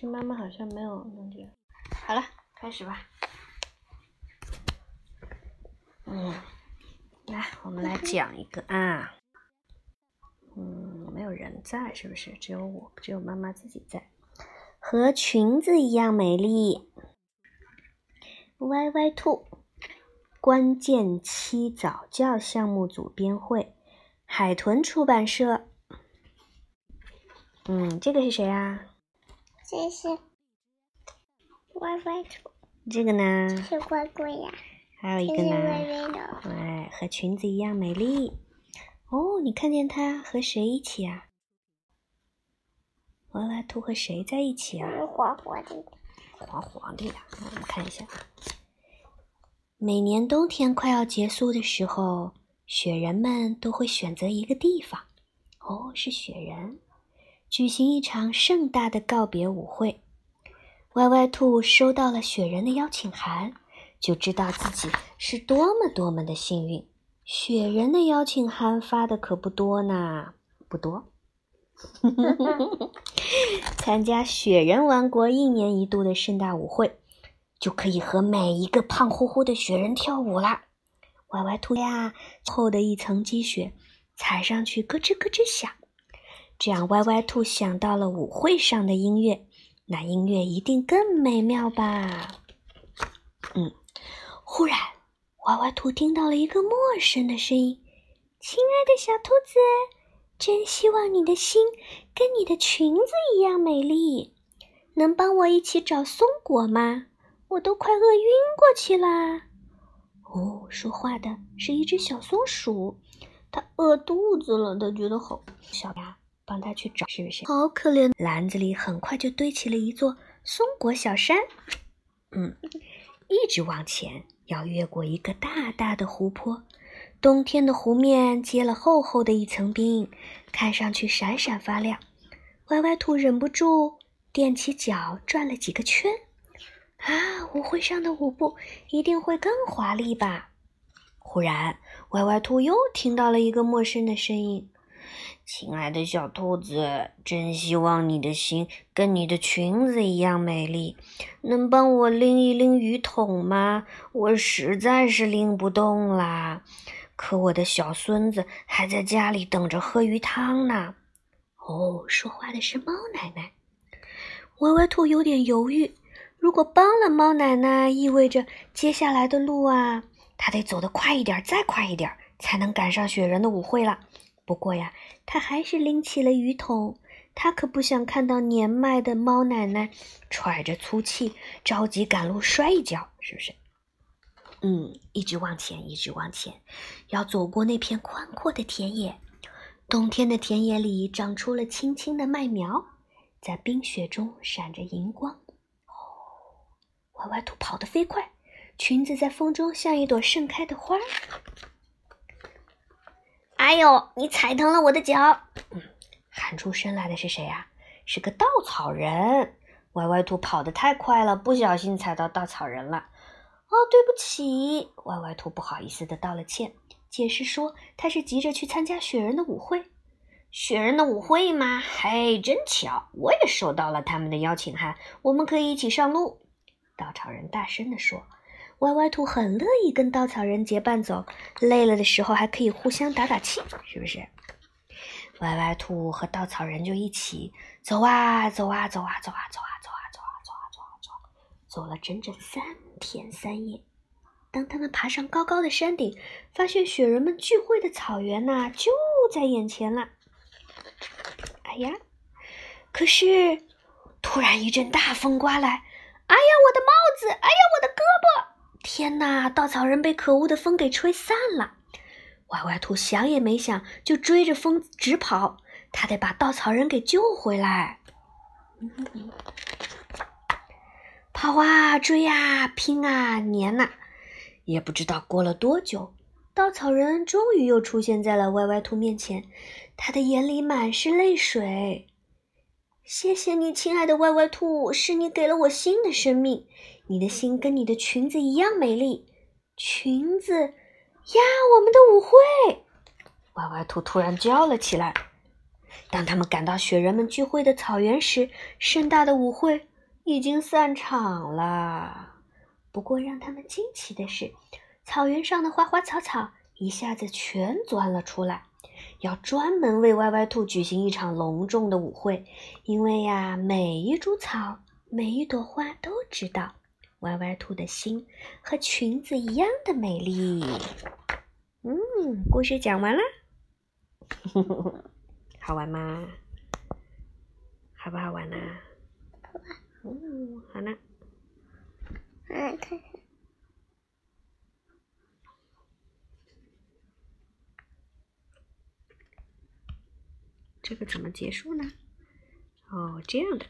这妈妈好像没有弄这个。好了，开始吧。嗯，来，我们来讲一个啊。嗯，没有人在，是不是？只有我，只有妈妈自己在。和裙子一样美丽。歪歪兔，关键期早教项目组编会，海豚出版社。嗯，这个是谁啊？这是歪歪兔。这个呢？是乖乖呀。还有一个呢？微微的。哎，和裙子一样美丽。哦，你看见它和谁一起啊？歪歪兔和谁在一起啊？黄黄的。黄黄的呀，我们看一下。每年冬天快要结束的时候，雪人们都会选择一个地方。哦，是雪人。举行一场盛大的告别舞会。歪歪兔收到了雪人的邀请函，就知道自己是多么多么的幸运。雪人的邀请函发的可不多呢，不多。参加雪人王国一年一度的盛大舞会，就可以和每一个胖乎乎的雪人跳舞啦。歪歪兔呀，厚的一层积雪，踩上去咯吱咯吱响。这样，歪歪兔想到了舞会上的音乐，那音乐一定更美妙吧？嗯，忽然，歪歪兔听到了一个陌生的声音：“亲爱的小兔子，真希望你的心跟你的裙子一样美丽，能帮我一起找松果吗？我都快饿晕过去啦！”哦，说话的是一只小松鼠，它饿肚子了，它觉得好小呀。帮他去找，是不是？好可怜！篮子里很快就堆起了一座松果小山。嗯，一直往前，要越过一个大大的湖泊。冬天的湖面结了厚厚的一层冰，看上去闪闪发亮。歪歪兔忍不住踮起脚转了几个圈。啊，舞会上的舞步一定会更华丽吧？忽然，歪歪兔又听到了一个陌生的声音。亲爱的小兔子，真希望你的心跟你的裙子一样美丽。能帮我拎一拎鱼桶吗？我实在是拎不动啦。可我的小孙子还在家里等着喝鱼汤呢。哦，说话的是猫奶奶。歪歪兔有点犹豫。如果帮了猫奶奶，意味着接下来的路啊，他得走得快一点，再快一点，才能赶上雪人的舞会了。不过呀，他还是拎起了鱼桶。他可不想看到年迈的猫奶奶喘着粗气，着急赶路摔一跤，是不是？嗯，一直往前，一直往前，要走过那片宽阔的田野。冬天的田野里长出了青青的麦苗，在冰雪中闪着银光。哦，歪歪兔跑得飞快，裙子在风中像一朵盛开的花。还有！你踩疼了我的脚。嗯，喊出声来的是谁呀？是个稻草人。歪歪兔跑得太快了，不小心踩到稻草人了。哦，对不起。歪歪兔不好意思的道了歉，解释说他是急着去参加雪人的舞会。雪人的舞会吗？嘿，真巧，我也收到了他们的邀请函，我们可以一起上路。稻草人大声地说。歪歪兔很乐意跟稻草人结伴走，累了的时候还可以互相打打气，是不是？歪歪兔和稻草人就一起走啊走啊走啊走啊走啊走啊走啊走啊走啊走，走了整整三天三夜。当他们爬上高高的山顶，发现雪人们聚会的草原呐就在眼前了。哎呀！可是突然一阵大风刮来，哎呀，我的帽子！哎呀，我的胳！天哪！稻草人被可恶的风给吹散了。歪歪兔想也没想，就追着风直跑。他得把稻草人给救回来。跑啊，追啊，拼啊，撵呐！也不知道过了多久，稻草人终于又出现在了歪歪兔面前。他的眼里满是泪水。谢谢你，亲爱的歪歪兔，是你给了我新的生命。你的心跟你的裙子一样美丽，裙子呀，我们的舞会！歪歪兔突然叫了起来。当他们赶到雪人们聚会的草原时，盛大的舞会已经散场了。不过让他们惊奇的是，草原上的花花草草一下子全钻了出来，要专门为歪歪兔举行一场隆重的舞会。因为呀，每一株草、每一朵花都知道，歪歪兔的心和裙子一样的美丽。嗯，故事讲完了，好玩吗？好不好玩呢？好玩。嗯，好呢。嗯，看看。这个怎么结束呢？哦，这样的。